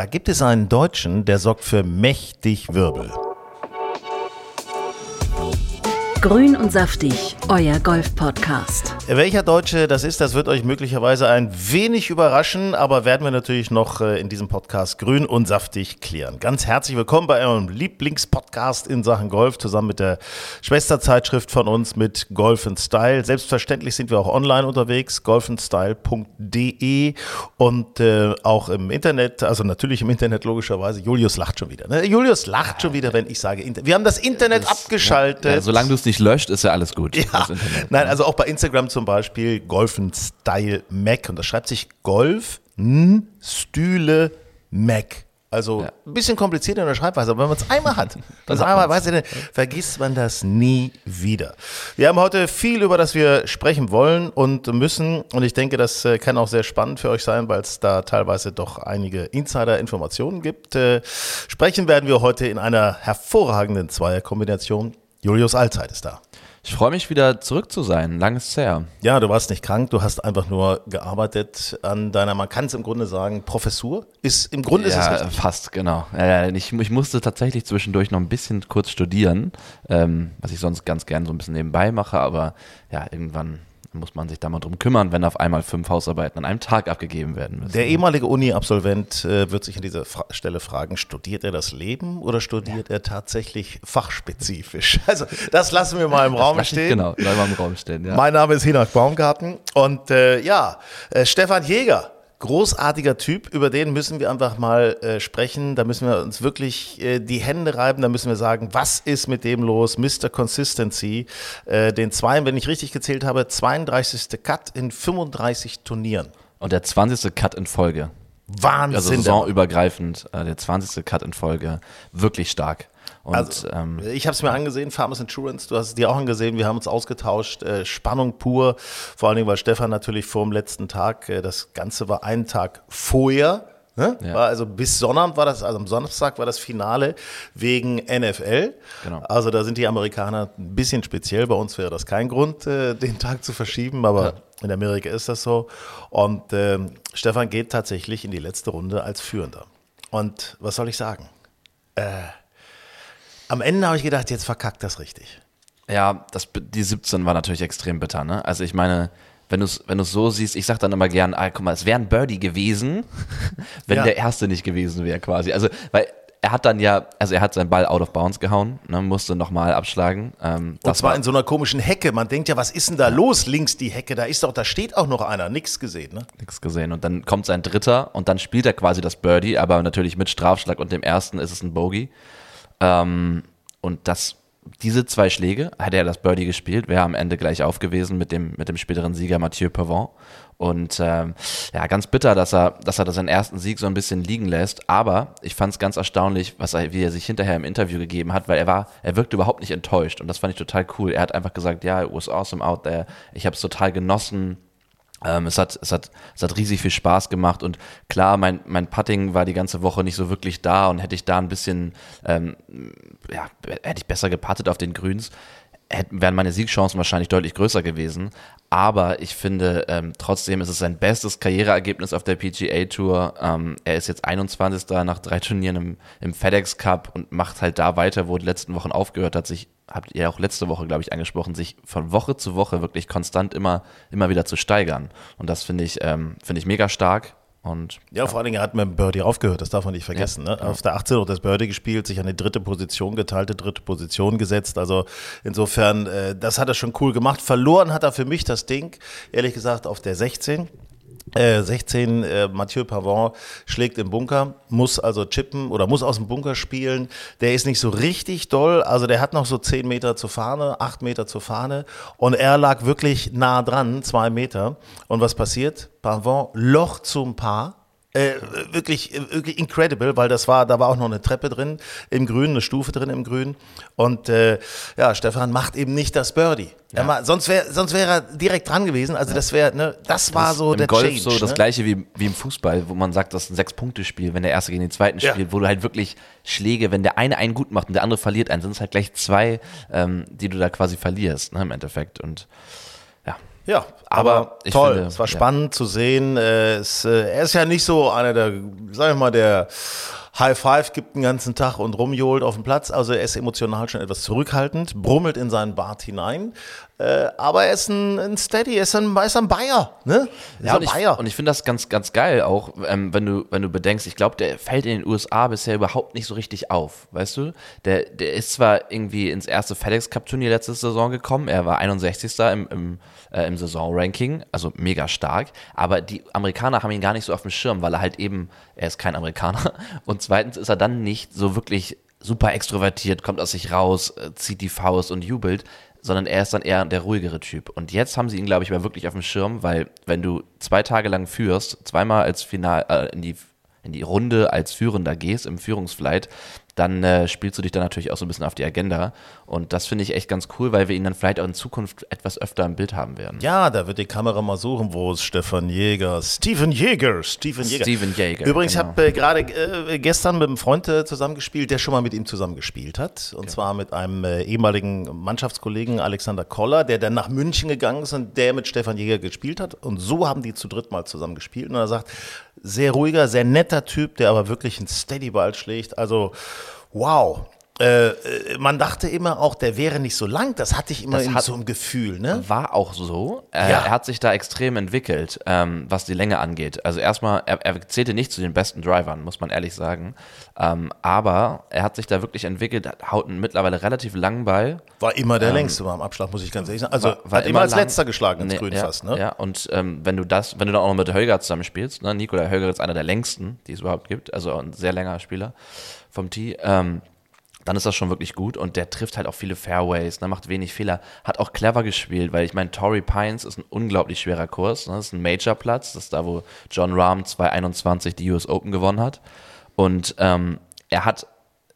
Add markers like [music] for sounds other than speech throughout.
Da gibt es einen Deutschen, der sorgt für mächtig Wirbel. Grün und saftig, euer Golf-Podcast. Welcher Deutsche das ist, das wird euch möglicherweise ein wenig überraschen, aber werden wir natürlich noch äh, in diesem Podcast grün und saftig klären. Ganz herzlich willkommen bei eurem Lieblingspodcast in Sachen Golf, zusammen mit der Schwesterzeitschrift von uns mit Golf Style. Selbstverständlich sind wir auch online unterwegs, golfandstyle.de und äh, auch im Internet, also natürlich im Internet logischerweise. Julius lacht schon wieder. Ne? Julius lacht schon wieder, wenn ich sage, Inter wir haben das Internet abgeschaltet. Ja, solange du es nicht löscht, ist ja alles gut. Ja, Internet. nein, also auch bei Instagram zum Beispiel Golfen Style Mac und das schreibt sich Golf N Stühle Mac. Also Ja. ein bisschen kompliziert in der Schreibweise, aber wenn man es einmal hat, [laughs] das einmal weiß ich, vergisst man das nie wieder. Wir haben heute viel, über das wir sprechen wollen und müssen und ich denke, das äh, kann auch sehr spannend für euch sein, weil es da teilweise doch einige Insider-Informationen gibt. Äh, Sprechen werden wir heute in einer hervorragenden Zweierkombination. Julius Allzeit ist da. Ich freue mich wieder zurück zu sein. Lang ist her. Ja, du warst nicht krank, du hast einfach nur gearbeitet an deiner, man kann es im Grunde sagen, Professur. Ist im Grunde ist es ja, fast, genau. Ja, ja, ich, ich musste tatsächlich zwischendurch noch ein bisschen kurz studieren, ähm, was ich sonst ganz gern so ein bisschen nebenbei mache, aber ja, irgendwann muss man sich da mal drum kümmern, wenn auf einmal fünf Hausarbeiten an einem Tag abgegeben werden müssen. Der ehemalige Uni-Absolvent äh, wird sich an dieser Fra Stelle fragen, studiert er das Leben oder studiert er tatsächlich fachspezifisch? [laughs] Also das lassen wir mal im Raum Lass ich- stehen. Genau, bleib mal im Raum stehen. Ja. Mein Name ist Hinak Baumgarten und äh, ja, äh, Stefan Jäger, großartiger Typ, über den müssen wir einfach mal äh, sprechen. Da müssen wir uns wirklich äh, die Hände reiben, da müssen wir sagen, was ist mit dem los? Mr. Consistency, äh, den zwei, wenn ich richtig gezählt habe, 32. Cut in 35 Turnieren. Und der 20. Cut in Folge. Wahnsinn. Also saisonübergreifend, äh, der 20. Cut in Folge. Wirklich stark. Und Also, ähm, ich habe es mir angesehen, Farmers Insurance, du hast es dir auch angesehen, wir haben uns ausgetauscht, äh, Spannung pur, vor allen Dingen, weil Stefan natürlich vor dem letzten Tag, äh, das Ganze war einen Tag vorher, ne? Ja. war also bis Sonnabend war das, also am Samstag war das Finale wegen NFL. Genau. Also da sind die Amerikaner ein bisschen speziell, bei uns wäre das kein Grund, äh, den Tag zu verschieben, aber in Amerika ist das so. Und ähm, Stefan geht tatsächlich in die letzte Runde als Führender. Und was soll ich sagen? Am Ende habe ich gedacht, jetzt verkackt das richtig. Ja, das, die 17 war natürlich extrem bitter, ne? Also ich meine, wenn du es wenn du's so siehst, ich sag dann immer gern, ah, guck mal, es wäre ein Birdie gewesen, [laughs] wenn Ja. der erste nicht gewesen wäre quasi. Also, weil er hat dann ja, also er hat seinen Ball out of bounds gehauen, ne, musste nochmal abschlagen. Ähm, Und zwar in so einer komischen Hecke. Man denkt ja, was ist denn da los? Links die Hecke, da ist doch, da steht auch noch einer. Nix gesehen, ne? nichts gesehen. Und dann kommt sein dritter und dann spielt er quasi das Birdie, aber natürlich mit Strafschlag und dem ersten ist es ein Bogey. Ähm, und das, diese zwei Schläge, hätte er das Birdie gespielt, wäre am Ende gleich auf gewesen mit dem, mit dem späteren Sieger Mathieu Pavon. Und ähm, ja, ganz bitter, dass er, dass er seinen ersten Sieg so ein bisschen liegen lässt. Aber ich fand es ganz erstaunlich, was er, wie er sich hinterher im Interview gegeben hat, weil er war, er wirkte überhaupt nicht enttäuscht. Und das fand ich total cool. Er hat einfach gesagt, ja, it was awesome out there. Ich habe es total genossen. Ähm, es, hat, es, hat, es hat riesig viel Spaß gemacht und klar, mein, mein Putting war die ganze Woche nicht so wirklich da und hätte ich da ein bisschen, ähm, ja, hätte ich besser geputtet auf den Grüns, hätten, wären meine Siegchancen wahrscheinlich deutlich größer gewesen. Aber ich finde, ähm, trotzdem ist es sein bestes Karriereergebnis auf der PGA Tour. Ähm, er ist jetzt 21. nach drei Turnieren im, im FedEx Cup und macht halt da weiter, wo die letzten Wochen aufgehört hat, sich habt ihr auch letzte Woche, glaube ich, angesprochen, sich von Woche zu Woche wirklich konstant immer, immer wieder zu steigern. Und das finde ich, ähm, finde ich mega stark. Und Ja, vor allen Dingen hat dem Birdie aufgehört, das darf man nicht vergessen. ne? Auf der 18 noch das Birdie gespielt, sich an die dritte Position, geteilte dritte Position gesetzt. Also insofern, äh, das hat er schon cool gemacht. Verloren hat er für mich das Ding, ehrlich gesagt, auf der 16. Äh, 16, äh, Mathieu Pavon schlägt im Bunker, muss also chippen oder muss aus dem Bunker spielen. Der ist nicht so richtig doll, also der hat noch so 10 Meter zur Fahne, 8 Meter zur Fahne und er lag wirklich nah dran, 2 Meter. Und was passiert? Pavon Loch zum Paar äh, wirklich, wirklich incredible, weil das war, da war auch noch eine Treppe drin im Grün, eine Stufe drin im Grün. Und äh, ja, Stefan macht eben nicht das Birdie. Ja. Mal, sonst wäre sonst wäre er direkt dran gewesen. Also das wäre, ne, das war so Im der Golf Change. so das ne? gleiche wie, wie im Fußball, wo man sagt, das ist ein Sechs-Punkte-Spiel, wenn der Erste gegen den Zweiten Ja. spielt, wo du halt wirklich Schläge, wenn der eine einen gut macht und der andere verliert einen, sind es halt gleich zwei, ähm, die du da quasi verlierst, ne, im Endeffekt. Und ja. Aber, Aber ich toll. finde, es war ja. spannend zu sehen. Äh, es, äh, er ist ja nicht so einer der, sag ich mal, der High Five gibt den ganzen Tag und rumjohlt auf dem Platz. Also er ist emotional schon etwas zurückhaltend, brummelt in seinen Bart hinein. Äh, aber er ist ein, ein Steady, er ist ein, ist ein Bayer. Ne? Ist Ja, ein und ich, Bayer. und ich finde das ganz, ganz geil auch, ähm, wenn du, wenn du bedenkst, ich glaube, der fällt in den USA bisher überhaupt nicht so richtig auf, weißt du? Der, der ist zwar irgendwie ins erste FedEx Cup Turnier letzte Saison gekommen, er war 61. im, im, äh, im Saisonranking, also mega stark, aber die Amerikaner haben ihn gar nicht so auf dem Schirm, weil er halt eben, er ist kein Amerikaner [laughs] und zweitens ist er dann nicht so wirklich super extrovertiert, kommt aus sich raus, äh, zieht die Faust und jubelt, sondern er ist dann eher der ruhigere Typ. Und jetzt haben sie ihn, glaube ich, mal wirklich auf dem Schirm, weil wenn du zwei Tage lang führst, zweimal als Final äh, in die in die Runde als Führender gehst im Führungsflight, dann äh, spielst du dich dann natürlich auch so ein bisschen auf die Agenda. Und das finde ich echt ganz cool, weil wir ihn dann vielleicht auch in Zukunft etwas öfter im Bild haben werden. Ja, da wird die Kamera mal suchen, wo ist Stefan Jäger? Steven Jäger, Steven Jäger. Steven Jäger, Übrigens, genau. ich habe äh, gerade äh, gestern mit einem Freund äh, zusammengespielt, der schon mal mit ihm zusammengespielt hat. Und zwar mit einem äh, ehemaligen Mannschaftskollegen Alexander Koller, der dann nach München gegangen ist und der mit Stefan Jäger gespielt hat. Und so haben die zu dritt mal zusammen gespielt. Und er sagt, sehr ruhiger, sehr netter Typ, der aber wirklich einen Steadyball schlägt. Also, wow. Äh, äh, man dachte immer auch, der wäre nicht so lang. Das hatte ich immer Das hat- so einem Gefühl, ne? War auch so. Äh, Ja. Er hat sich da extrem entwickelt, ähm, was die Länge angeht. Also erstmal, er, er zählte nicht zu den besten Drivern, muss man ehrlich sagen. Ähm, aber er hat sich da wirklich entwickelt, haut einen mittlerweile relativ langen Ball. War immer der längste beim Abschlag, muss ich ganz ehrlich sagen. Also hat immer, als lang. letzter geschlagen ins Nee, Grün ja, fast, ne? Ja, und ähm, wenn du das, wenn du dann auch noch mit Holger zusammenspielst, ne, Nikolai Holger ist einer der längsten, die es überhaupt gibt, also ein sehr länger Spieler vom Tee, ähm, dann ist das schon wirklich gut und der trifft halt auch viele Fairways, ne, macht wenig Fehler, hat auch clever gespielt, weil ich meine, Torrey Pines ist ein unglaublich schwerer Kurs, ne, das ist ein Major-Platz, das ist da, wo John Rahm 2021 die US Open gewonnen hat und ähm, er hat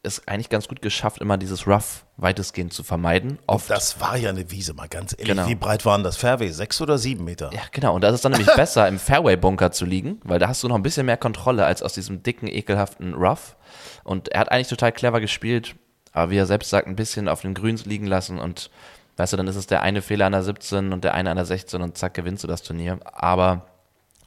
es eigentlich ganz gut geschafft, immer dieses Rough weitestgehend zu vermeiden. Oft Das war ja eine Wiese, mal ganz ehrlich. Genau. Wie breit waren das Fairway? Sechs oder sieben Meter? Ja, genau. Und da ist es dann nämlich [laughs] besser, im Fairway-Bunker zu liegen, weil da hast du noch ein bisschen mehr Kontrolle als aus diesem dicken, ekelhaften Rough. Und er hat eigentlich total clever gespielt, aber wie er selbst sagt, ein bisschen auf den Grüns liegen lassen und weißt du, dann ist es der eine Fehler an der 17 und der eine an der 16 und zack, gewinnst du das Turnier. Aber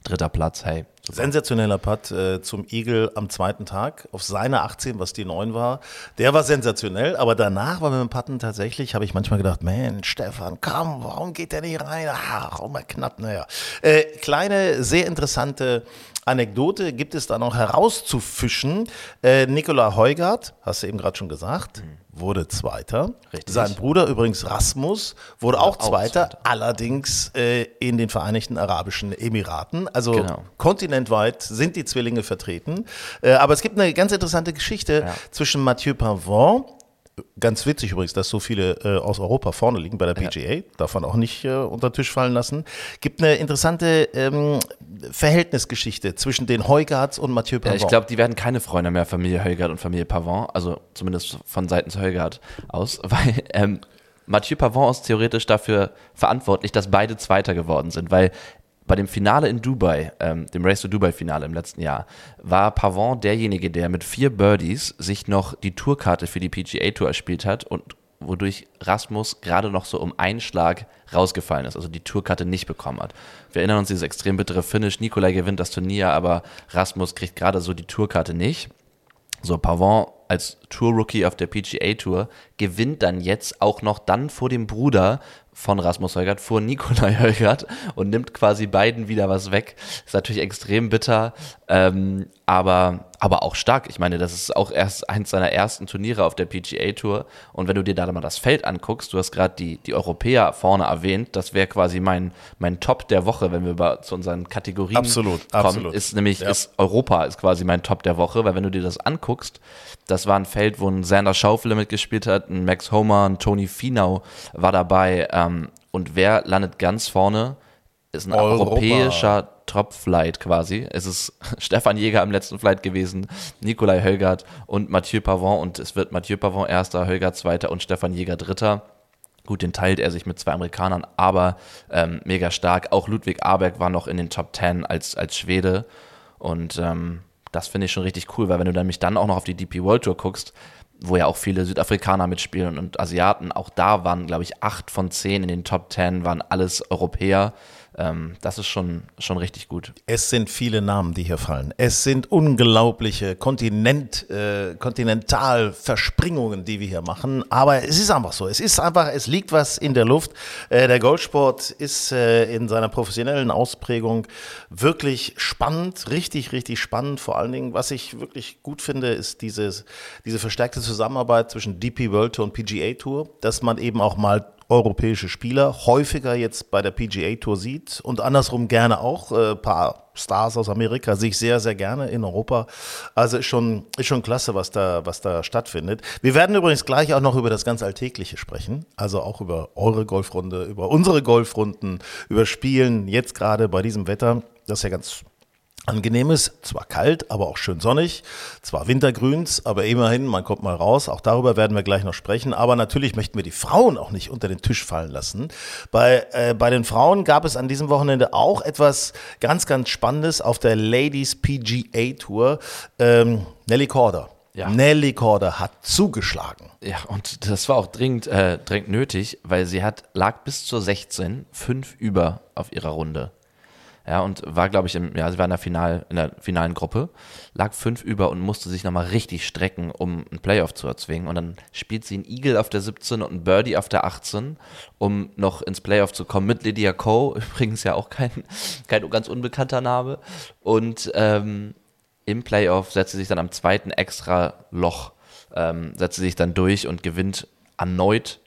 dritter Platz, hey. Sensationeller Putt äh, zum Igel am zweiten Tag auf seine 18, was die 9 war. Der war sensationell, aber danach war mit dem Putten tatsächlich, habe ich manchmal gedacht, Mensch, Stefan, komm, warum geht der nicht rein? Ach, auch mal knapp, naja. Äh, kleine, sehr interessante Anekdote gibt es da noch herauszufischen. Äh, Nikola Heugart, hast du eben gerade schon gesagt, wurde Zweiter. Richtig. Sein Bruder übrigens Rasmus wurde auch, auch Zweiter, Zweiter. allerdings äh, in den Vereinigten Arabischen Emiraten. Also Genau. kontinentweit sind die Zwillinge vertreten. Äh, aber es gibt eine ganz interessante Geschichte Ja. zwischen Mathieu Pavon, ganz witzig übrigens, dass so viele äh, aus Europa vorne liegen bei der PGA, darf man auch nicht äh, unter den Tisch fallen lassen. Gibt eine interessante ähm, Verhältnisgeschichte zwischen den Heugarts und Mathieu Ja, Pavon. ich glaube, die werden keine Freunde mehr, Familie Heugart und Familie Pavon, also zumindest von seitens Heugart aus, [laughs] weil ähm, Mathieu Pavon ist theoretisch dafür verantwortlich, dass beide Zweiter geworden sind, weil bei dem Finale in Dubai, ähm, dem Race to Dubai Finale im letzten Jahr, war Pavon derjenige, der mit vier Birdies sich noch die Tourkarte für die PGA Tour erspielt hat und wodurch Rasmus gerade noch so um einen Schlag rausgefallen ist, also die Tourkarte nicht bekommen hat. Wir erinnern uns dieses extrem bittere Finish. Nikolai gewinnt das Turnier, aber Rasmus kriegt gerade so die Tourkarte nicht. So, Pavon als Tour-Rookie auf der PGA Tour gewinnt dann jetzt auch noch dann vor dem Bruder von Rasmus Holgert vor Nikolai [laughs] Holgert und nimmt quasi beiden wieder was weg. Ist natürlich extrem bitter, ähm, aber, aber auch stark. Ich meine, das ist auch erst eins seiner ersten Turniere auf der PGA Tour. Und wenn du dir da mal das Feld anguckst, du hast gerade die, die Europäer vorne erwähnt, das wäre quasi mein, mein Top der Woche, wenn wir bei, zu unseren Kategorien absolut, kommen. Absolut. Ist nämlich, ja. ist Europa ist quasi mein Top der Woche, weil wenn du dir das anguckst, das war ein Feld, wo ein Sander Schaufele mitgespielt hat, ein Max Homer, ein Tony Finau war dabei. Ähm, und wer landet ganz vorne? Ist ein Europa. europäischer Top-Flight quasi. Es ist [laughs] Stefan Jäger im letzten Flight gewesen, Nikolai Hölgert und Mathieu Pavon. Und es wird Mathieu Pavon erster, Hölgert zweiter und Stefan Jäger dritter. Gut, den teilt er sich mit zwei Amerikanern, aber ähm, mega stark. Auch Ludwig Aberg war noch in den Top 10 als, als Schwede. Und ähm, das finde ich schon richtig cool, weil wenn du nämlich dann auch noch auf die DP World Tour guckst, wo ja auch viele Südafrikaner mitspielen und Asiaten, auch da waren, glaube ich, acht von zehn in den Top 10 waren alles Europäer. Ähm, das ist schon, schon richtig gut. Es sind viele Namen, die hier fallen. Es sind unglaubliche Kontinent, äh, Kontinentalverspringungen, die wir hier machen. Aber es ist einfach so. Es ist einfach, es liegt was in der Luft. Äh, der Golfsport ist äh, in seiner professionellen Ausprägung wirklich spannend, richtig, richtig spannend. Vor allen Dingen, was ich wirklich gut finde, ist dieses, diese verstärkte Zusammenarbeit zwischen DP World Tour und PGA Tour, dass man eben auch mal europäische Spieler häufiger jetzt bei der PGA Tour sieht und andersrum gerne auch ein äh, paar Stars aus Amerika sich sehr, sehr gerne in Europa. Also ist schon, ist schon klasse, was da, was da stattfindet. Wir werden übrigens gleich auch noch über das ganz Alltägliche sprechen. Also auch über eure Golfrunde, über unsere Golfrunden, über Spielen jetzt gerade bei diesem Wetter. Das ist ja ganz angenehm ist, zwar kalt, aber auch schön sonnig, zwar wintergrüns, aber immerhin, man kommt mal raus, auch darüber werden wir gleich noch sprechen, aber natürlich möchten wir die Frauen auch nicht unter den Tisch fallen lassen. Bei, äh, bei den Frauen gab es an diesem Wochenende auch etwas ganz, ganz Spannendes auf der Ladies PGA Tour. Ähm, Nelly Corder. Ja. Nelly Corder hat zugeschlagen. Ja, und das war auch dringend, äh, dringend nötig, weil sie hat, lag bis zur 16, fünf über auf ihrer Runde. Ja, und war, glaube ich, im, ja, sie war in der, Final, in der finalen Gruppe, lag fünf über und musste sich nochmal richtig strecken, um einen Playoff zu erzwingen. Und dann spielt sie einen Eagle auf der 17 und einen Birdie auf der 18, um noch ins Playoff zu kommen. Mit Lydia Ko, [laughs] übrigens ja auch kein, kein ganz unbekannter Name. Und ähm, im Playoff setzt sie sich dann am zweiten extra Loch, ähm, setzt sie sich dann durch und gewinnt erneut.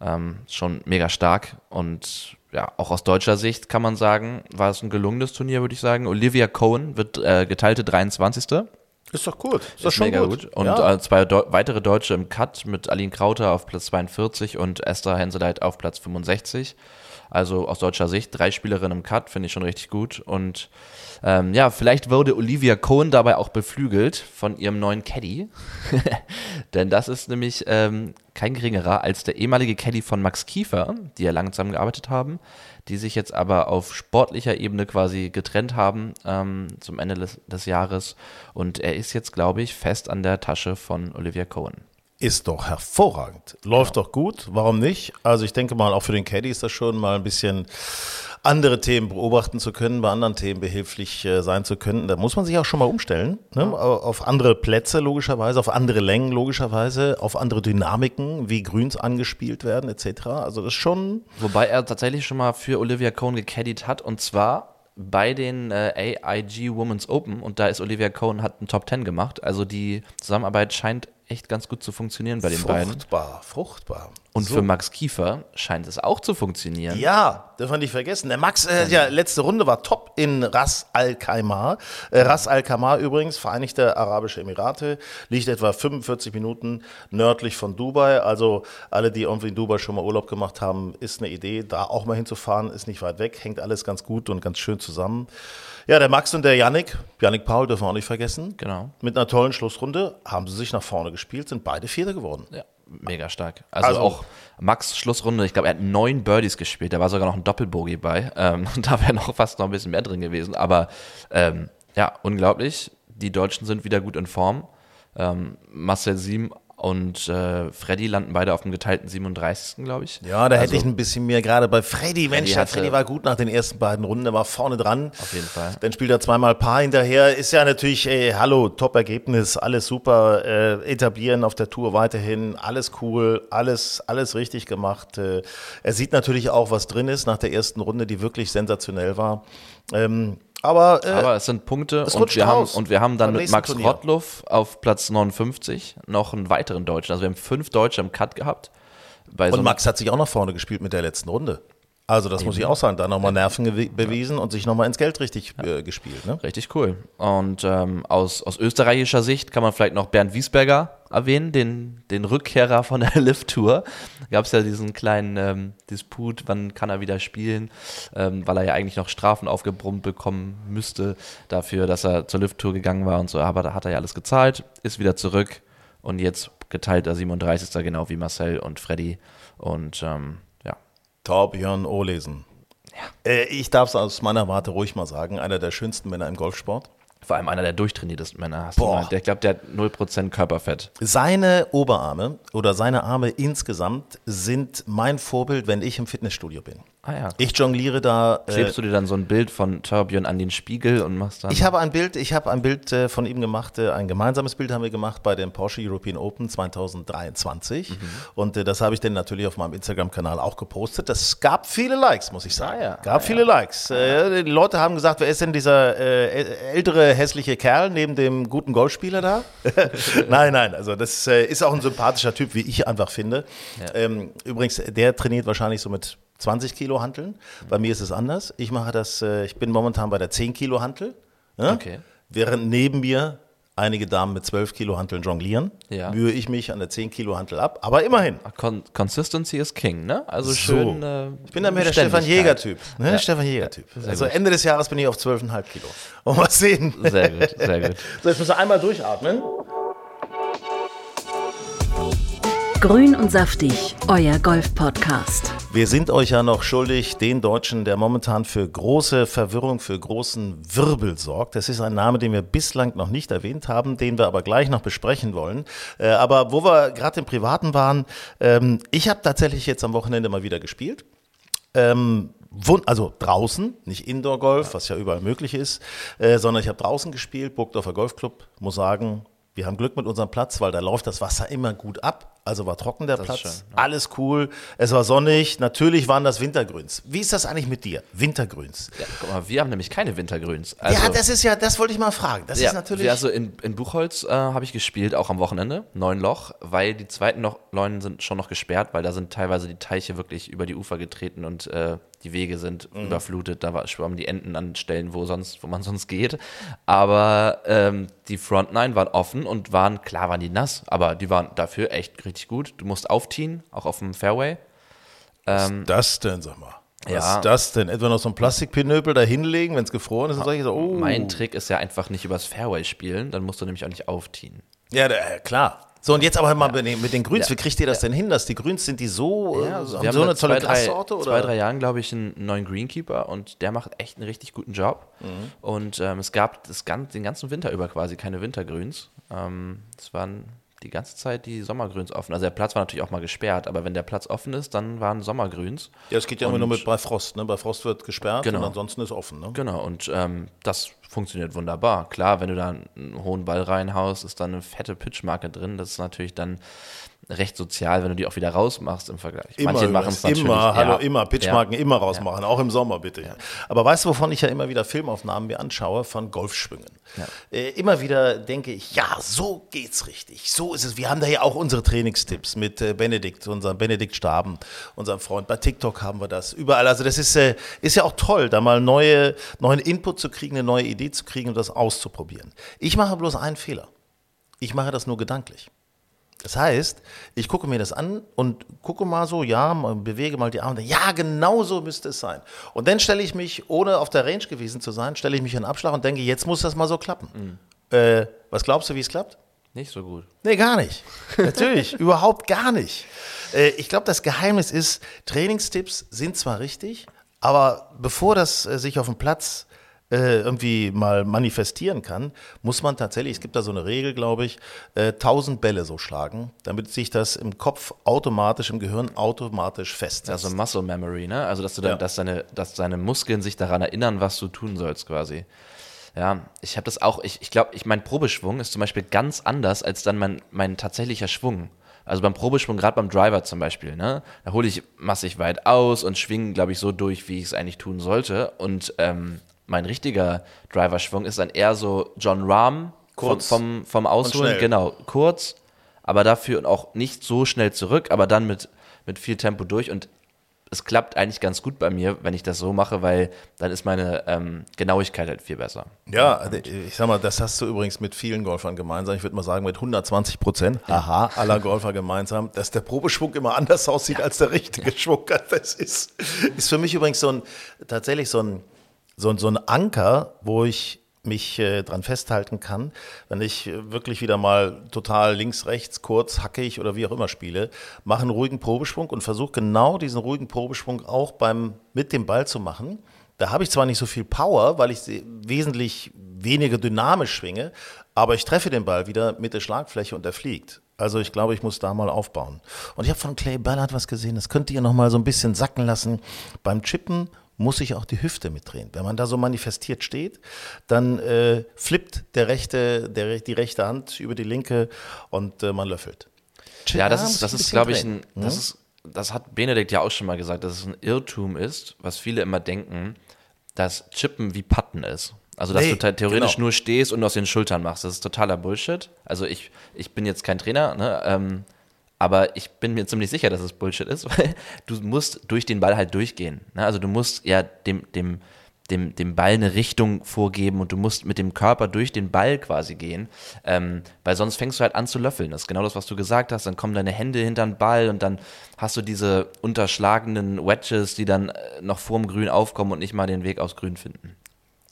Ähm, schon mega stark und ja, auch aus deutscher Sicht kann man sagen, war es ein gelungenes Turnier, würde ich sagen. Olivia Cohen wird äh, geteilte 23. Ist doch gut. Ist, ist schon gut. gut. Und ja. äh, zwei Deu weitere Deutsche im Cut mit Aline Krauter auf Platz 42 und Esther Henseleit auf Platz 65. Also aus deutscher Sicht drei Spielerinnen im Cut, finde ich schon richtig gut. Und ähm, ja, vielleicht wurde Olivia Cohen dabei auch beflügelt von ihrem neuen Caddy. [laughs] Denn das ist nämlich ähm, kein geringerer als der ehemalige Caddy von Max Kiefer, die ja lange zusammengearbeitet haben, die sich jetzt aber auf sportlicher Ebene quasi getrennt haben ähm, zum Ende des, des Jahres. Und er ist jetzt, glaube ich, fest an der Tasche von Olivia Cohen. Ist doch hervorragend. Läuft ja. doch gut. Warum nicht? Also ich denke mal, auch für den Caddy ist das schon mal ein bisschen andere Themen beobachten zu können, bei anderen Themen behilflich äh, sein zu können. Da muss man sich auch schon mal umstellen. Ne? Ja. Auf andere Plätze logischerweise, auf andere Längen logischerweise, auf andere Dynamiken, wie Grüns angespielt werden etc. Also das ist schon... Wobei er tatsächlich schon mal für Olivia Cohn gecaddied hat und zwar bei den äh, AIG Women's Open und da ist Olivia Cohn hat einen Top 10 gemacht. Also die Zusammenarbeit scheint echt ganz gut zu funktionieren bei den fruchtbar, beiden. Fruchtbar, fruchtbar. Und so. für Max Kiefer scheint es auch zu funktionieren. Ja, darf man nicht vergessen. Der Max, äh, ja, letzte Runde war top in Ras Al Khaimah. Äh, Ras Al Khaimah übrigens, Vereinigte Arabische Emirate, liegt etwa 45 Minuten nördlich von Dubai. Also alle, die irgendwie in Dubai schon mal Urlaub gemacht haben, ist eine Idee, da auch mal hinzufahren, ist nicht weit weg, hängt alles ganz gut und ganz schön zusammen. Ja, der Max und der Yannick, Yannick Paul dürfen wir auch nicht vergessen. Genau. Mit einer tollen Schlussrunde haben sie sich nach vorne gespielt, sind beide Vierter geworden. Ja, mega stark. Also, also auch Max Schlussrunde, ich glaube, er hat neun Birdies gespielt, da war sogar noch ein Doppelbogie bei. Ähm, [laughs] da wäre noch fast noch ein bisschen mehr drin gewesen. Aber ähm, ja, unglaublich. Die Deutschen sind wieder gut in Form. Ähm, Marcel Sieben und äh, Freddy landen beide auf dem geteilten 37. glaube ich. Ja, da hätte Also, ich ein bisschen mehr, gerade bei Freddy. Mensch, hatte- Freddy war gut nach den ersten beiden Runden, der war vorne dran. Auf jeden Fall. Dann spielt er zweimal Paar hinterher. Ist ja natürlich, ey, hallo, Top-Ergebnis, alles super. Äh, etablieren auf der Tour weiterhin, alles cool, alles, alles richtig gemacht. Äh, er sieht natürlich auch, was drin ist nach der ersten Runde, die wirklich sensationell war. Ähm, aber, äh, Aber es sind Punkte es und rutscht wir, haben, und wir haben dann mit Max Turnier. Rottluff auf Platz 59 noch einen weiteren Deutschen. Also wir haben fünf Deutsche im Cut gehabt. Bei so Und einem- Max hat sich auch nach vorne gespielt mit der letzten Runde. Also das muss ich auch sagen, da nochmal Nerven bewiesen und sich nochmal ins Geld richtig äh, gespielt. Ne? Richtig cool. Und ähm, aus, aus österreichischer Sicht kann man vielleicht noch Bernd Wiesberger erwähnen, den, den Rückkehrer von der [laughs] Lift-Tour. Gab es ja diesen kleinen ähm, Disput, wann kann er wieder spielen, ähm, weil er ja eigentlich noch Strafen aufgebrummt bekommen müsste dafür, dass er zur Lift-Tour gegangen war und so. Aber da hat er ja alles gezahlt, ist wieder zurück und jetzt geteilter 37. genau wie Marcel und Freddy. Und ähm, ja, Torbjörn Olesen. Äh, ich darf es aus meiner Warte ruhig mal sagen, einer der schönsten Männer im Golfsport. vor allem einer der durchtrainiertesten Männer. Hast du Boah. der, ich glaube, der hat 0% Körperfett. Seine Oberarme oder seine Arme insgesamt sind mein Vorbild, wenn ich im Fitnessstudio bin. Ah ja. Ich jongliere da. Äh, Klebst du dir dann so ein Bild von Torbjörn an den Spiegel und machst dann. ich habe ein Bild, ich habe ein Bild äh, von ihm gemacht, äh, ein gemeinsames Bild haben wir gemacht bei dem Porsche European Open 2023 Mhm. und das habe ich dann natürlich auf meinem Instagram-Kanal auch gepostet. Das gab viele Likes, muss ich sagen. Ah ja, Gab viele Likes. Äh, die Leute haben gesagt, wer ist denn dieser ältere hässliche Kerl neben dem guten Golfspieler da? [laughs] nein, nein, also das ist auch ein sympathischer Typ, wie ich einfach finde. Ähm, übrigens, der trainiert wahrscheinlich so mit 20 Kilo Hanteln. Bei mir ist es anders. Ich mache das, äh, ich bin momentan bei der 10 Kilo Hantel. Ja? Okay. Während neben mir einige Damen mit 12 Kilo Hanteln jonglieren, Ja. mühe ich mich an der 10 Kilo Hantel ab. Aber immerhin. Con Consistency is King, ne? Also So. schön. Äh, Ich bin da mehr der Stefan. Jäger-Typ. Ne? Ja. Stefan Jäger-Typ. Also gut. Ende des Jahres bin ich auf 12,5 Kilo. Und mal sehen. Sehr gut, sehr gut. So, jetzt müssen wir einmal durchatmen. Grün und saftig, euer Golf-Podcast. Wir sind euch ja noch schuldig, den Deutschen, der momentan für große Verwirrung, für großen Wirbel sorgt. Das ist ein Name, den wir bislang noch nicht erwähnt haben, den wir aber gleich noch besprechen wollen. Äh, aber wo wir gerade im Privaten waren, ähm, ich habe tatsächlich jetzt am Wochenende mal wieder gespielt. Ähm, also draußen, nicht Indoor-Golf, was ja überall möglich ist, äh, sondern ich habe draußen gespielt, Burgdorfer Golfclub, muss sagen, wir haben Glück mit unserem Platz, weil da läuft das Wasser immer gut ab. Also war trocken der ist Platz, schön, alles cool, es war sonnig, natürlich waren das Wintergrüns. Wie ist das eigentlich mit dir? Wintergrüns. Ja, guck mal, wir haben nämlich keine Wintergrüns. Also, ja, das ist ja, das wollte ich mal fragen. Das ja, ist natürlich. also in, in Buchholz äh, habe ich gespielt, auch am Wochenende, neun Loch, weil die zweiten noch, neun sind schon noch gesperrt, weil da sind teilweise die Teiche wirklich über die Ufer getreten und äh, die Wege sind Mhm. überflutet. Da war, schwammen die Enten an Stellen, wo sonst, wo man [laughs] sonst geht. Aber ähm, die Front Nine waren offen und waren, klar waren die nass, aber die waren dafür echt richtig gut. Du musst aufziehen, auch auf dem Fairway. was ist das denn, sag mal? Was Ja. ist das denn? Etwa noch so ein Plastikpinöpel da hinlegen, wenn es gefroren ist und solche so, oh. Mein Trick ist ja einfach nicht übers Fairway spielen, dann musst du nämlich auch nicht aufziehen. Ja, da, klar. So, und jetzt aber mal mit, den, mit den Grüns. Wie kriegt ihr das denn hin, dass die Grüns, sind die so, äh, haben so eine tolle Grassorte? Oder? zwei, drei Jahren, glaube ich, einen neuen Greenkeeper und der macht echt einen richtig guten Job. Mhm. Und ähm, es gab das den ganzen Winter über quasi keine Wintergrüns. Ähm, es waren die ganze Zeit die Sommergrüns offen. Also der Platz war natürlich auch mal gesperrt, aber wenn der Platz offen ist, dann waren Sommergrüns. Ja, es geht ja immer nur mit bei Frost. Ne? Bei Frost wird gesperrt Genau. und ansonsten ist offen. Ne? Genau, und ähm, das funktioniert wunderbar. Klar, wenn du da einen hohen Ball reinhaust, ist da eine fette Pitchmarke drin. Das ist natürlich dann recht sozial, wenn du die auch wieder rausmachst im Vergleich. Manche machen es natürlich. Immer, hallo, ja, immer. Pitchmarken ja. immer rausmachen, auch im Sommer bitte. Aber weißt du, wovon ich ja immer wieder Filmaufnahmen mir anschaue? Von Golfschwüngen. Äh, immer wieder denke ich, ja, so geht's richtig. So ist es. Wir haben da ja auch unsere Trainingstipps mit äh, Benedikt, unserem Benedikt Staben, unserem Freund. Bei TikTok haben wir das. Überall. Also das ist, äh, ist ja auch toll, da mal neue, neuen Input zu kriegen, eine neue Idee zu kriegen und das auszuprobieren. Ich mache bloß einen Fehler. Ich mache das nur gedanklich. Das heißt, ich gucke mir das an und gucke mal so, ja, bewege mal die Arme. Ja, genau so müsste es sein. Und dann stelle ich mich, ohne auf der Range gewesen zu sein, stelle ich mich in Abschlag und denke, jetzt muss das mal so klappen. Äh, was glaubst du, wie es klappt? Nicht so gut. Nee, gar nicht. [laughs] Natürlich, überhaupt gar nicht. Äh, ich glaube, das Geheimnis ist, Trainingstipps sind zwar richtig, aber bevor das äh, sich auf dem Platz äh, irgendwie mal manifestieren kann, muss man tatsächlich, es gibt da so eine Regel, glaube ich, äh, 1000 Bälle so schlagen, damit sich das im Kopf automatisch, im Gehirn automatisch festsetzt. Also Muscle Memory, ne? Also dass du dann, Ja. dass deine, dass deine Muskeln sich daran erinnern, was du tun sollst, quasi. Ja, ich habe das auch, ich, ich glaube, ich, mein Probeschwung ist zum Beispiel ganz anders als dann mein, mein tatsächlicher Schwung. Also beim Probeschwung, gerade beim Driver zum Beispiel, ne, da hole ich massig weit aus und schwinge, glaube ich, so durch, wie ich es eigentlich tun sollte. Und ähm, mein richtiger Driverschwung ist dann eher so John Rahm Kurz vom, vom, Ausholen, genau, kurz, aber dafür auch nicht so schnell zurück, aber dann mit, mit viel Tempo durch. Und es klappt eigentlich ganz gut bei mir, wenn ich das so mache, weil dann ist meine ähm, Genauigkeit halt viel besser. Ja, also ich sag mal, das hast du übrigens mit vielen Golfern gemeinsam. Ich würde mal sagen, mit 120 Prozent, haha, aller Golfer gemeinsam, dass der Probeschwung immer anders aussieht als der richtige Schwung. [laughs] Das ist, ist für mich übrigens so ein, tatsächlich so ein, so ein, so ein Anker, wo ich mich äh, dran festhalten kann, wenn ich äh, wirklich wieder mal total links, rechts, kurz, hackig oder wie auch immer spiele, mache einen ruhigen Probeschwung und versuche genau diesen ruhigen Probeschwung auch beim, mit dem Ball zu machen. Da habe ich zwar nicht so viel Power, weil ich wesentlich weniger dynamisch schwinge, aber ich treffe den Ball wieder mit der Schlagfläche und er fliegt. Also ich glaube, ich muss da mal aufbauen. Und ich habe von Clay Ballard was gesehen, das könnt ihr noch mal so ein bisschen sacken lassen. Beim Chippen muss ich auch die Hüfte mitdrehen. Wenn man da so manifestiert steht, dann äh, flippt der rechte, der, die rechte Hand über die linke und äh, man löffelt. Ja, das muss ist, das ist glaube ich, ein, das ist, das hat Benedikt ja auch schon mal gesagt, dass es ein Irrtum ist, was viele immer denken, dass Chippen wie Patten ist. Also, dass Nee, du theoretisch genau. nur stehst und aus den Schultern machst. Das ist totaler Bullshit. Also, ich, ich bin jetzt kein Trainer, ne, ähm, aber ich bin mir ziemlich sicher, dass es Bullshit ist, [laughs] weil du musst durch den Ball halt durchgehen. Ne? Also, du musst ja dem, dem, dem, dem Ball eine Richtung vorgeben und du musst mit dem Körper durch den Ball quasi gehen, ähm, weil sonst fängst du halt an zu löffeln. Das ist genau das, was du gesagt hast. Dann kommen deine Hände hinter den Ball und dann hast du diese unterschlagenen Wedges, die dann äh, noch vorm Grün aufkommen und nicht mal den Weg aufs Grün finden.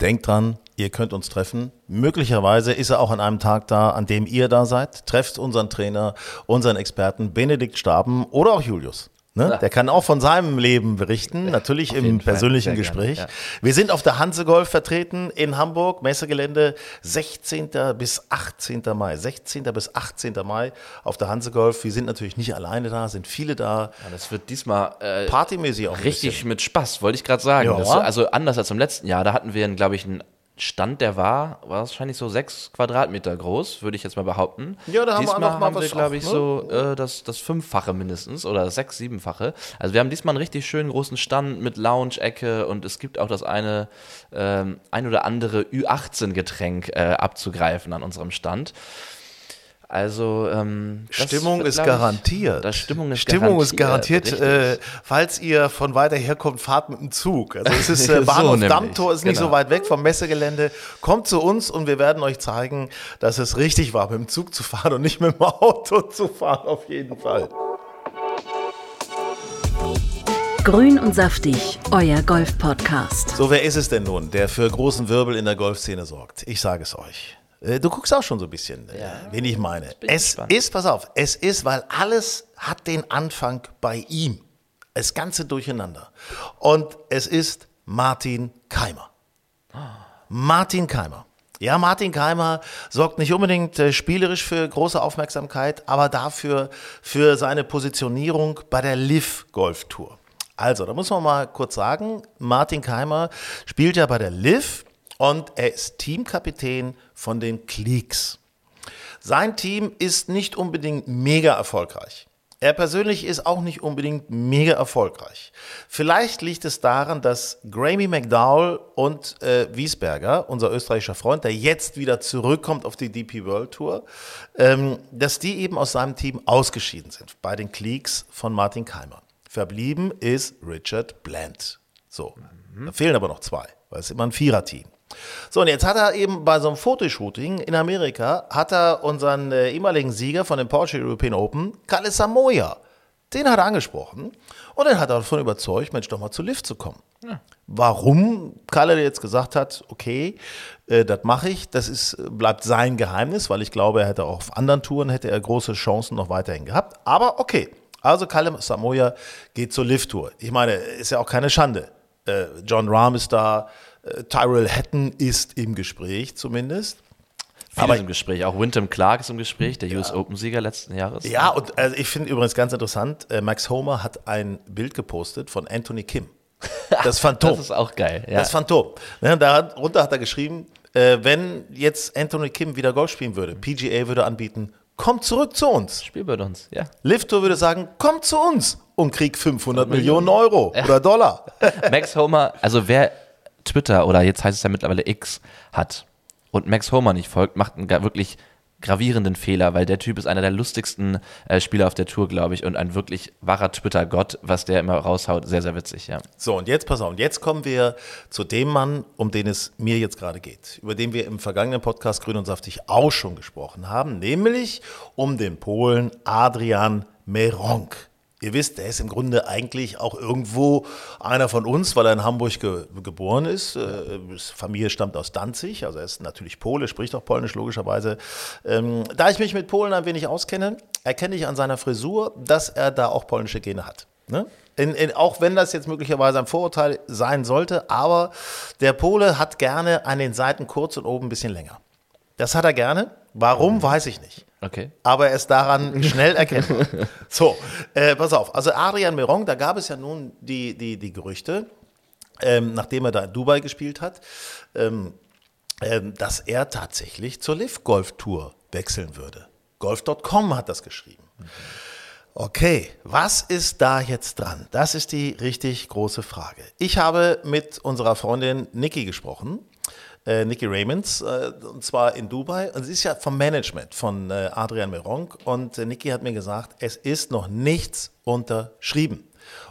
Denkt dran, ihr könnt uns treffen. Möglicherweise ist er auch an einem Tag da, an dem ihr da seid. Trefft unseren Trainer, unseren Experten Benedikt Staben oder auch Julius. Ne? Der kann auch von seinem Leben berichten, natürlich im persönlichen gerne, Gespräch. ja. Wir sind auf der Hanse Golf vertreten in Hamburg, Messegelände 16. bis 18. Mai. 16. bis 18. Mai auf der Hanse Golf. Wir sind natürlich nicht alleine da, sind viele da. Ja, das wird diesmal äh, Partymäßig auch richtig mit Spaß, wollte ich gerade sagen. Ja. Das, also anders als im letzten Jahr, da hatten wir, glaube ich, einen Stand, der war wahrscheinlich so sechs Quadratmeter groß, würde ich jetzt mal behaupten. Ja, da haben wir diesmal einfach mal haben wir, glaube ich, ne? so äh, das, das Fünffache mindestens oder das Sechs-, Siebenfache. Also wir haben diesmal einen richtig schönen großen Stand mit Lounge-Ecke und es gibt auch das eine, ähm, ein oder andere Ü18-Getränk äh, abzugreifen an unserem Stand. Also ähm, Stimmung ist garantiert. Das Stimmung ist Stimmung ist garantiert. garantiert. richtig. Äh, falls ihr von weiter her kommt, fahrt mit dem Zug. Also es ist äh, [laughs] So Bahnhof nämlich, Dammtor, ist nicht genau. so weit weg vom Messegelände. Kommt zu uns und wir werden euch zeigen, dass es richtig war, mit dem Zug zu fahren und nicht mit dem Auto [laughs] zu fahren. Auf jeden Fall. Grün und saftig, euer Golf-Podcast. So, wer ist es denn nun, der für großen Wirbel in der Golfszene sorgt? Ich sage es euch. Äh, Du guckst auch schon so ein bisschen, äh, wen ich meine. Es gespannt. ist, pass auf, es ist, weil alles hat den Anfang bei ihm. Das Ganze durcheinander. Und es ist Martin Keimer. Martin Keimer. Ja, Martin Keimer sorgt nicht unbedingt äh, spielerisch für große Aufmerksamkeit, aber dafür für seine Positionierung bei der Liv Golf Tour. Also, da muss man mal kurz sagen, Martin Keimer spielt ja bei der Liv und er ist Teamkapitän von den Cleeks. Sein Team ist nicht unbedingt mega erfolgreich. Er persönlich ist auch nicht unbedingt mega erfolgreich. Vielleicht liegt es daran, dass Grammy McDowell und äh, Wiesberger, unser österreichischer Freund, der jetzt wieder zurückkommt auf die DP World Tour, ähm, dass die eben aus seinem Team ausgeschieden sind bei den Cleeks von Martin Keimer. Verblieben ist Richard Bland. So, da fehlen aber noch zwei, weil es immer ein Viererteam. So, und jetzt hat er eben bei so einem Fotoshooting in Amerika, hat er unseren äh, ehemaligen Sieger von dem Porsche European Open, Kalle Samoya, den hat er angesprochen und den hat er davon überzeugt, Mensch, doch mal zu Lift zu kommen. Warum Kalle jetzt gesagt hat, okay, äh, das mache ich, das ist, bleibt sein Geheimnis, weil ich glaube, er hätte auch auf anderen Touren hätte er große Chancen noch weiterhin gehabt. Aber okay, also Kalle Samoya geht zur Lift-Tour. Ich meine, ist ja auch keine Schande. Äh, John Rahm ist da, Tyrell Hatton ist im Gespräch zumindest. Viele Aber- im Gespräch. Auch Wyndham Clark ist im Gespräch, der US Open-Sieger letzten Jahres. Ja, und also ich finde übrigens ganz interessant, äh, Max Homer hat ein Bild gepostet von Anthony Kim. [laughs] Das Phantom. Das ist auch geil. Ja. Das Phantom. Ne, darunter hat er geschrieben, äh, wenn jetzt Anthony Kim wieder Golf spielen würde, PGA würde anbieten, kommt zurück zu uns. Spiel bei uns, ja. Lift Tour würde sagen, kommt zu uns und krieg 500 Millionen Euro oder Dollar. [laughs] Max Homer, also wer Twitter oder jetzt heißt es ja mittlerweile X hat und Max Homer nicht folgt, macht einen wirklich gravierenden Fehler, weil der Typ ist einer der lustigsten äh, Spieler auf der Tour, glaube ich, und ein wirklich wahrer Twitter-Gott, was der immer raushaut. Sehr, sehr witzig, ja. So, und jetzt pass auf, und jetzt kommen wir zu dem Mann, um den es mir jetzt gerade geht, über den wir im vergangenen Podcast Grün und Saftig auch schon gesprochen haben, nämlich um den Polen Adrian Meronk. Ihr wisst, der ist im Grunde eigentlich auch irgendwo einer von uns, weil er in Hamburg ge geboren ist. Äh, Familie stammt aus Danzig, also er ist natürlich Pole, spricht auch Polnisch logischerweise. Ähm, da ich mich mit Polen ein wenig auskenne, erkenne ich an seiner Frisur, dass er da auch polnische Gene hat. Ne? In, in, auch wenn das jetzt möglicherweise ein Vorurteil sein sollte, aber der Pole hat gerne an den Seiten kurz und oben ein bisschen länger. Das hat er gerne. Warum, weiß ich nicht. Okay. Aber er ist daran [laughs] schnell erkennbar. [laughs] So, äh, pass auf. Also Adrian Meron, da gab es ja nun die, die, die Gerüchte, ähm, nachdem er da in Dubai gespielt hat, ähm, ähm, dass er tatsächlich zur Liv Golf Tour wechseln würde. Golf.com hat das geschrieben. Okay, was ist da jetzt dran? Das ist die richtig große Frage. Ich habe mit unserer Freundin Nikki gesprochen, äh, Nikki Raymonds, äh, und zwar in Dubai. Und sie ist ja vom Management von äh, Adrian Meronk. Und äh, Nikki hat mir gesagt, es ist noch nichts unterschrieben.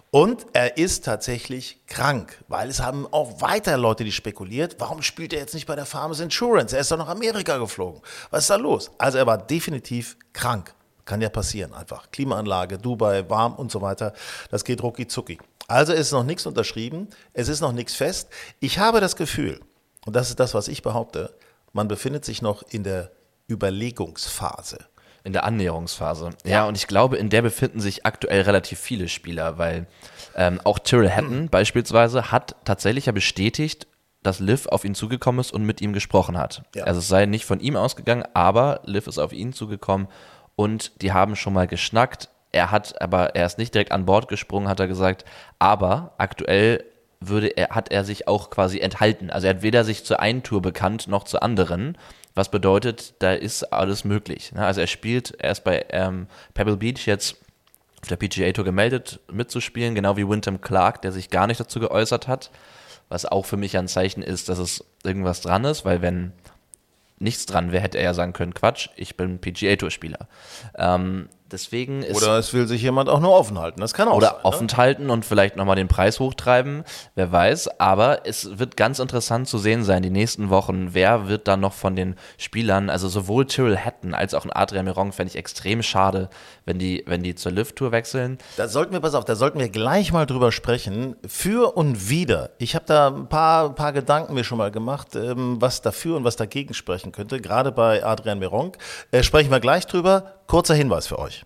Und er ist tatsächlich krank, weil es haben auch weiter Leute, die spekuliert, warum spielt er jetzt nicht bei der Farmers Insurance? Er ist doch nach Amerika geflogen. Was ist da los? Also er war definitiv krank. Kann ja passieren einfach. Klimaanlage, Dubai, warm und so weiter. Das geht rucki zucki. Also ist noch nichts unterschrieben. Es ist noch nichts fest. Ich habe das Gefühl, und das ist das, was ich behaupte, man befindet sich noch in der Überlegungsphase. In der Annäherungsphase. Ja, und ich glaube, in der befinden sich aktuell relativ viele Spieler, weil ähm, auch Tyrrell Hatton [clears throat] beispielsweise hat tatsächlich ja bestätigt, dass Liv auf ihn zugekommen ist und mit ihm gesprochen hat. Ja. Also es sei nicht von ihm ausgegangen, aber Liv ist auf ihn zugekommen und die haben schon mal geschnackt. Er hat, aber er ist nicht direkt an Bord gesprungen, hat er gesagt. Aber aktuell würde er, hat er sich auch quasi enthalten. Also er hat weder sich zur einen Tour bekannt noch zur anderen. Was bedeutet, da ist alles möglich. ne? Also er spielt, er ist bei ähm, Pebble Beach jetzt auf der PGA Tour gemeldet, mitzuspielen, genau wie Wyndham Clark, der sich gar nicht dazu geäußert hat. Was auch für mich ein Zeichen ist, dass es irgendwas dran ist, weil wenn nichts dran wäre, hätte er ja sagen können, Quatsch, ich bin PGA Tour Spieler. Ähm, deswegen ist Oder es will sich jemand auch nur offen halten. Das kann auch oder sein. offen halten und vielleicht nochmal den Preis hochtreiben, wer weiß. Aber es wird ganz interessant zu sehen sein, die nächsten Wochen, wer wird dann noch von den Spielern, also sowohl Tyrrell Hatton als auch ein Adrian Meron, fände ich extrem schade, wenn die, wenn die zur Lift-Tour wechseln. Da sollten wir, pass auf, da sollten wir gleich mal drüber sprechen. Für und wider. Ich habe da ein paar, paar Gedanken mir schon mal gemacht, ähm, was dafür und was dagegen sprechen könnte. Gerade bei Adrian Meronk. Äh, sprechen wir gleich drüber. Kurzer Hinweis für euch.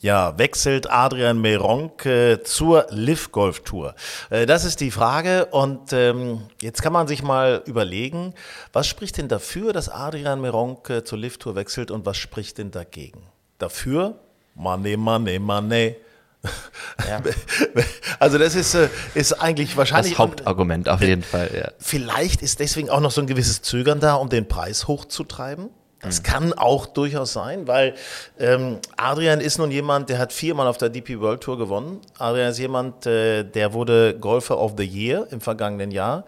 Ja, wechselt Adrian Meronk äh, zur Liv Golf Tour? Äh, das ist die Frage. Und ähm, jetzt kann man sich mal überlegen, was spricht denn dafür, dass Adrian Meronk äh, zur Liv Tour wechselt und was spricht denn dagegen? Dafür? Money, money, money. [laughs] Also das ist, äh, ist eigentlich wahrscheinlich Das Hauptargument auf jeden Fall, ja. Vielleicht ist deswegen auch noch so ein gewisses Zögern da, um den Preis hochzutreiben. Das kann auch durchaus sein, weil ähm, Adrian ist nun jemand, der hat viermal auf der DP World Tour gewonnen. Adrian ist jemand, äh, der wurde Golfer of the Year im vergangenen Jahr.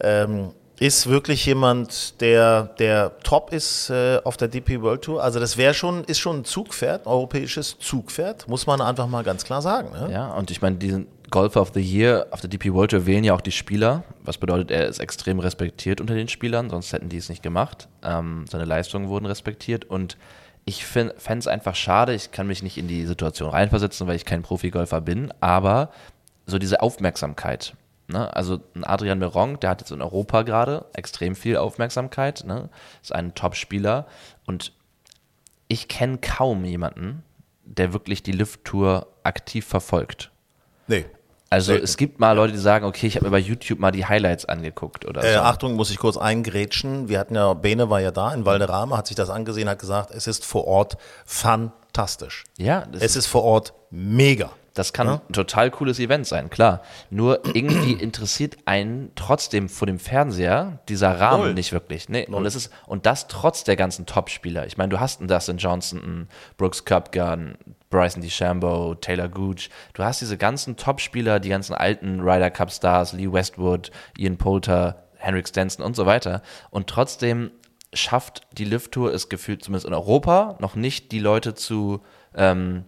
Ähm, ist wirklich jemand, der, der top ist äh, auf der DP World Tour. Also das wäre schon, ist schon ein Zugpferd, ein europäisches Zugpferd, muss man einfach mal ganz klar sagen. Ne? Ja, und ich meine, diesen Golfer of the Year auf der DP World Tour wählen ja auch die Spieler, was bedeutet, er ist extrem respektiert unter den Spielern, sonst hätten die es nicht gemacht. Ähm, seine Leistungen wurden respektiert und ich fände es einfach schade, ich kann mich nicht in die Situation reinversetzen, weil ich kein Profigolfer bin, aber so diese Aufmerksamkeit. Ne? Also ein Adrian Meronk, der hat jetzt in Europa gerade extrem viel Aufmerksamkeit, ne? ist ein Top-Spieler und ich kenne kaum jemanden, der wirklich die Lift-Tour aktiv verfolgt. Nee. Also Selten. es gibt mal Leute, die sagen, okay, ich habe mir bei YouTube mal die Highlights angeguckt oder Äh, so. Achtung, muss ich kurz eingrätschen. Wir hatten ja, Bene war ja da in Valderrama, hat sich das angesehen, hat gesagt, es ist vor Ort fantastisch. Ja, Es ist vor Ort mega. Das kann ein total cooles Event sein, klar. Nur irgendwie [clears throat] interessiert einen trotzdem vor dem Fernseher dieser Rahmen Null. nicht wirklich. Nee. Und, das ist, und das trotz der ganzen Top-Spieler. Ich meine, du hast einen Dustin Johnson, einen Brooks einen Bryson DeChambeau, Taylor Gooch. Du hast diese ganzen Top-Spieler, die ganzen alten Ryder Cup-Stars, Lee Westwood, Ian Poulter, Henrik Stenson und so weiter. Und trotzdem schafft die Lift-Tour es gefühlt, zumindest in Europa, noch nicht die Leute zu ähm,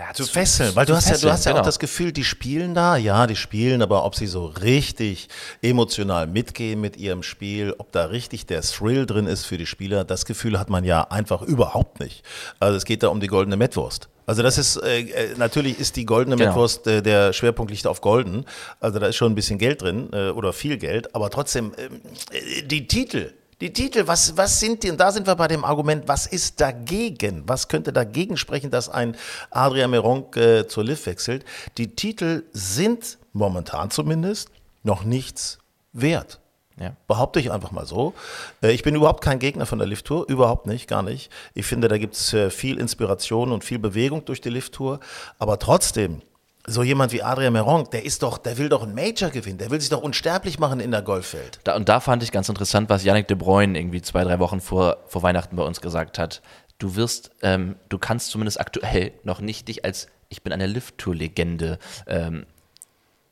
ja, Zu fesseln, weil du hast ja, du fesseln, hast ja genau. auch das Gefühl, die spielen da, ja, die spielen, aber ob sie so richtig emotional mitgehen mit ihrem Spiel, ob da richtig der Thrill drin ist für die Spieler, das Gefühl hat man ja einfach überhaupt nicht. Also es geht da um die goldene Mettwurst. Also das ist, äh, äh, natürlich ist die goldene Genau. Mettwurst, äh, der Schwerpunkt liegt auf golden, also da ist schon ein bisschen Geld drin äh, oder viel Geld, aber trotzdem, ähm, äh, die Titel, die Titel, was, was sind die, und da sind wir bei dem Argument, was ist dagegen? Was könnte dagegen sprechen, dass ein Adrian Meronk äh, zur Liv wechselt? Die Titel sind momentan zumindest noch nichts wert. Ja. Behaupte ich einfach mal so. Äh, Ich bin überhaupt kein Gegner von der Lift-Tour, überhaupt nicht, gar nicht. Ich finde, da gibt es äh, viel Inspiration und viel Bewegung durch die Lift-Tour. Aber trotzdem, so jemand wie Adrian Meronk, der ist doch, der will doch einen Major gewinnen, der will sich doch unsterblich machen in der Golfwelt. Da, und da fand ich ganz interessant, was Yannick de Bruyne irgendwie zwei, drei Wochen vor, vor Weihnachten bei uns gesagt hat. Du wirst, ähm, du kannst zumindest aktuell noch nicht dich als ich bin eine Lift-Tour-Legende ähm,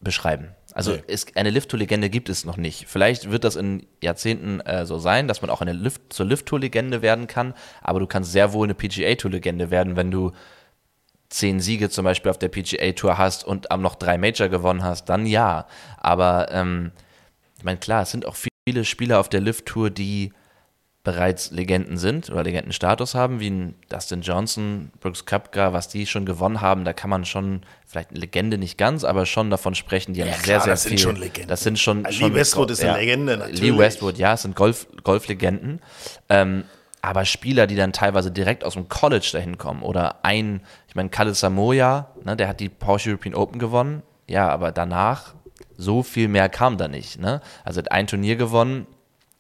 beschreiben. Also Nee. es, eine Lift-Tour-Legende gibt es noch nicht. Vielleicht wird das in Jahrzehnten äh, so sein, dass man auch eine Lift, zur Lift-Tour-Legende werden kann, aber du kannst sehr wohl eine PGA-Tour-Legende werden, wenn du zehn Siege zum Beispiel auf der PGA-Tour hast und am noch drei Major gewonnen hast, dann ja. Aber ähm, ich meine, klar, es sind auch viele Spieler auf der Lift-Tour, die bereits Legenden sind oder Legendenstatus haben, wie ein Dustin Johnson, Brooks Koepka, was die schon gewonnen haben, da kann man schon, vielleicht eine Legende nicht ganz, aber schon davon sprechen, die haben sehr, klar, sehr das sind viel. schon Legenden. Das sind schon, Lee schon Westwood ist eine ja. Legende, natürlich. Lee Westwood, ja, es sind Golf, Golflegenden. Ähm, aber Spieler, die dann teilweise direkt aus dem College dahin kommen oder ein, ich meine, Kalle Samoya, ne, der hat die Porsche European Open gewonnen, ja, aber danach so viel mehr kam da nicht. Ne? Also hat ein Turnier gewonnen,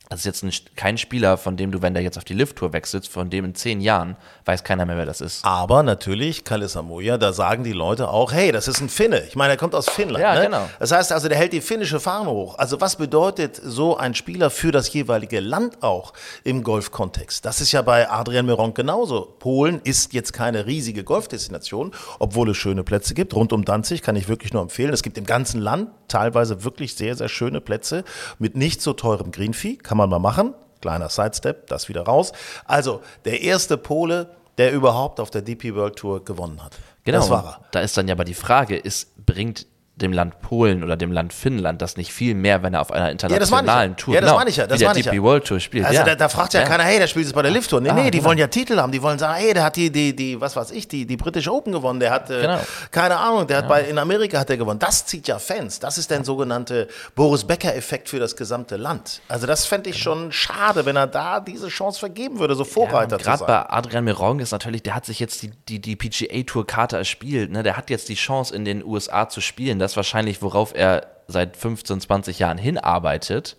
das ist jetzt ein, kein Spieler, von dem du, wenn der jetzt auf die Lift-Tour wechselst, von dem in zehn Jahren weiß keiner mehr, wer das ist. Aber natürlich, Kalle Samoja, da sagen die Leute auch, hey, das ist ein Finne. Ich meine, er kommt aus Finnland. Ja, ne? genau. Das heißt also, der hält die finnische Fahne hoch. Also was bedeutet so ein Spieler für das jeweilige Land auch im Golfkontext? Das ist ja bei Adrian Meronk genauso. Polen ist jetzt keine riesige Golfdestination, obwohl es schöne Plätze gibt. Rund um Danzig kann ich wirklich nur empfehlen. Es gibt im ganzen Land teilweise wirklich sehr, sehr schöne Plätze mit nicht so teurem Greenfee. Kann man mal machen. Kleiner Sidestep, das wieder raus. Also der erste Pole, der überhaupt auf der DP World Tour gewonnen hat. Genau. Das war er. Da ist dann ja aber die Frage, ist, bringt dem Land Polen oder dem Land Finnland das nicht viel mehr, wenn er auf einer ich ja. internationalen Tour Ja, das genau, meine ich ja, das wie der meine ich DP ja. World Tour spielt? Also ja. da, da fragt ja, keiner, hey, der spielt jetzt bei der Lift Tour. Nee, Ah, nee, die genau. wollen ja Titel haben. Die wollen sagen, hey, der hat die, die, die, was weiß ich, die, die British Open gewonnen. Der hat, äh, Genau. keine Ahnung, der hat bei, in Amerika hat er gewonnen. Das zieht ja Fans. Das ist der sogenannte Boris Becker-Effekt für das gesamte Land. Also das fände ich schon schade, wenn er da diese Chance vergeben würde, so Vorreiter und zu Gerade sein. bei Adrian Meronk ist natürlich, der hat sich jetzt die, die, die PGA-Tour-Karte erspielt. Ne? Der hat jetzt die Chance, in den USA zu spielen. Das ist wahrscheinlich, worauf er seit 15, 20 Jahren hinarbeitet.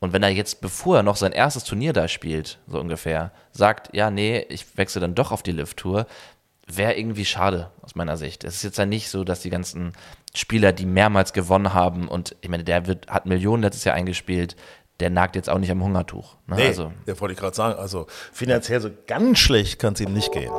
Und wenn er jetzt, bevor er noch sein erstes Turnier da spielt, so ungefähr, sagt, ja, nee, ich wechsle dann doch auf die Lift-Tour, wäre irgendwie schade aus meiner Sicht. Es ist jetzt ja nicht so, dass die ganzen Spieler, die mehrmals gewonnen haben und ich meine, der wird, hat Millionen letztes Jahr eingespielt, der nagt jetzt auch nicht am Hungertuch. Ne? Nee, Also, ja, wollte ich gerade sagen. Also finanziell so ganz schlecht kann es ihm nicht gehen.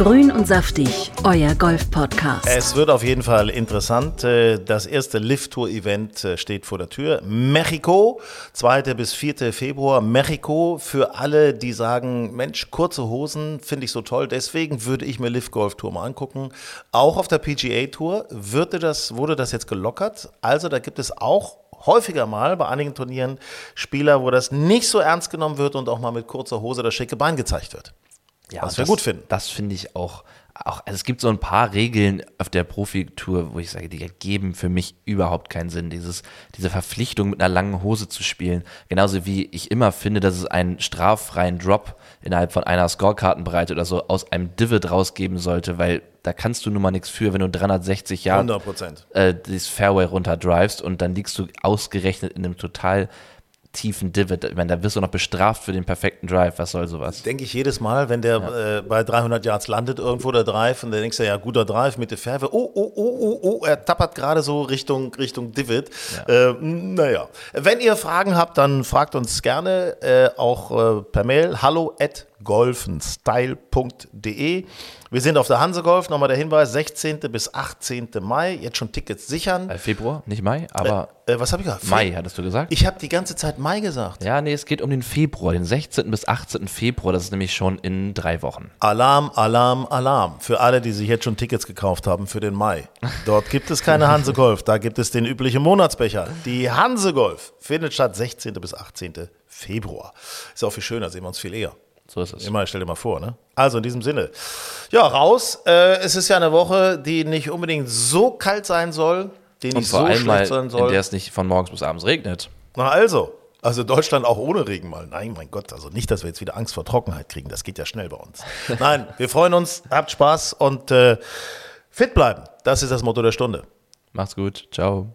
Grün und saftig, euer Golf-Podcast. Es wird auf jeden Fall interessant. Äh, Das erste Lift-Tour-Event äh, steht vor der Tür. Mexiko, 2. bis 4. Februar. Mexiko für alle, die sagen, Mensch, kurze Hosen finde ich so toll. Deswegen würde ich mir Lift-Golf-Tour mal angucken. Auch auf der PGA-Tour das, wurde das jetzt gelockert. Also da gibt es auch häufiger mal bei einigen Turnieren Spieler, wo das nicht so ernst genommen wird und auch mal mit kurzer Hose das schicke Bein gezeigt wird. Ja, Was wir das, gut finden. Das finde ich auch. auch also es gibt so ein paar Regeln auf der Profitour, wo ich sage, die ergeben für mich überhaupt keinen Sinn. Dieses, diese Verpflichtung, mit einer langen Hose zu spielen. Genauso wie ich immer finde, dass es einen straffreien Drop innerhalb von einer Scorekartenbreite oder so aus einem Divid rausgeben sollte, weil da kannst du nun mal nichts für, wenn du 360 Jahre 100 Prozent. äh, das Fairway runterdrivest und dann liegst du ausgerechnet in einem total tiefen Divid. Ich meine, da wirst du noch bestraft für den perfekten Drive. Was soll sowas? Denke ich jedes Mal, wenn der äh, bei 300 Yards landet, irgendwo der Drive, und dann denkst du, ja, guter Drive mit der Fairway. Oh, oh, oh, oh, oh, er tappert gerade so Richtung, Richtung Divid. Äh, naja. Wenn ihr Fragen habt, dann fragt uns gerne, äh, auch äh, per Mail, hallo at golfenstyle.de. Wir sind auf der Hansegolf, nochmal der Hinweis, 16. bis 18. Mai, jetzt schon Tickets sichern. Äh, Februar, nicht Mai, aber Äh, was habe ich gesagt? Mai, hattest du gesagt? Ich habe die ganze Zeit Mai gesagt. ja, nee, es geht um den Februar, den 16. bis 18. Februar. Das ist nämlich schon in drei Wochen. Alarm, Alarm, Alarm. Für alle, die sich jetzt schon Tickets gekauft haben für den Mai. Dort gibt es keine [laughs] Hansegolf, da gibt es den üblichen Monatsbecher. Die Hansegolf findet statt 16. bis 18. Februar. Ist auch viel schöner, sehen wir uns viel eher. So ist es. Immer, stell dir mal vor, ne? Also in diesem Sinne. Ja, raus. Äh, es ist ja eine Woche, die nicht unbedingt so kalt sein soll, die Und nicht vor so allem schlecht sein in soll. der es nicht von morgens bis abends regnet. Na also. Also Deutschland auch ohne Regen mal. Nein, mein Gott, also nicht, dass wir jetzt wieder Angst vor Trockenheit kriegen. Das geht ja schnell bei uns. [laughs] Nein, wir freuen uns, habt Spaß und äh, fit bleiben. Das ist das Motto der Stunde. Macht's gut. Ciao.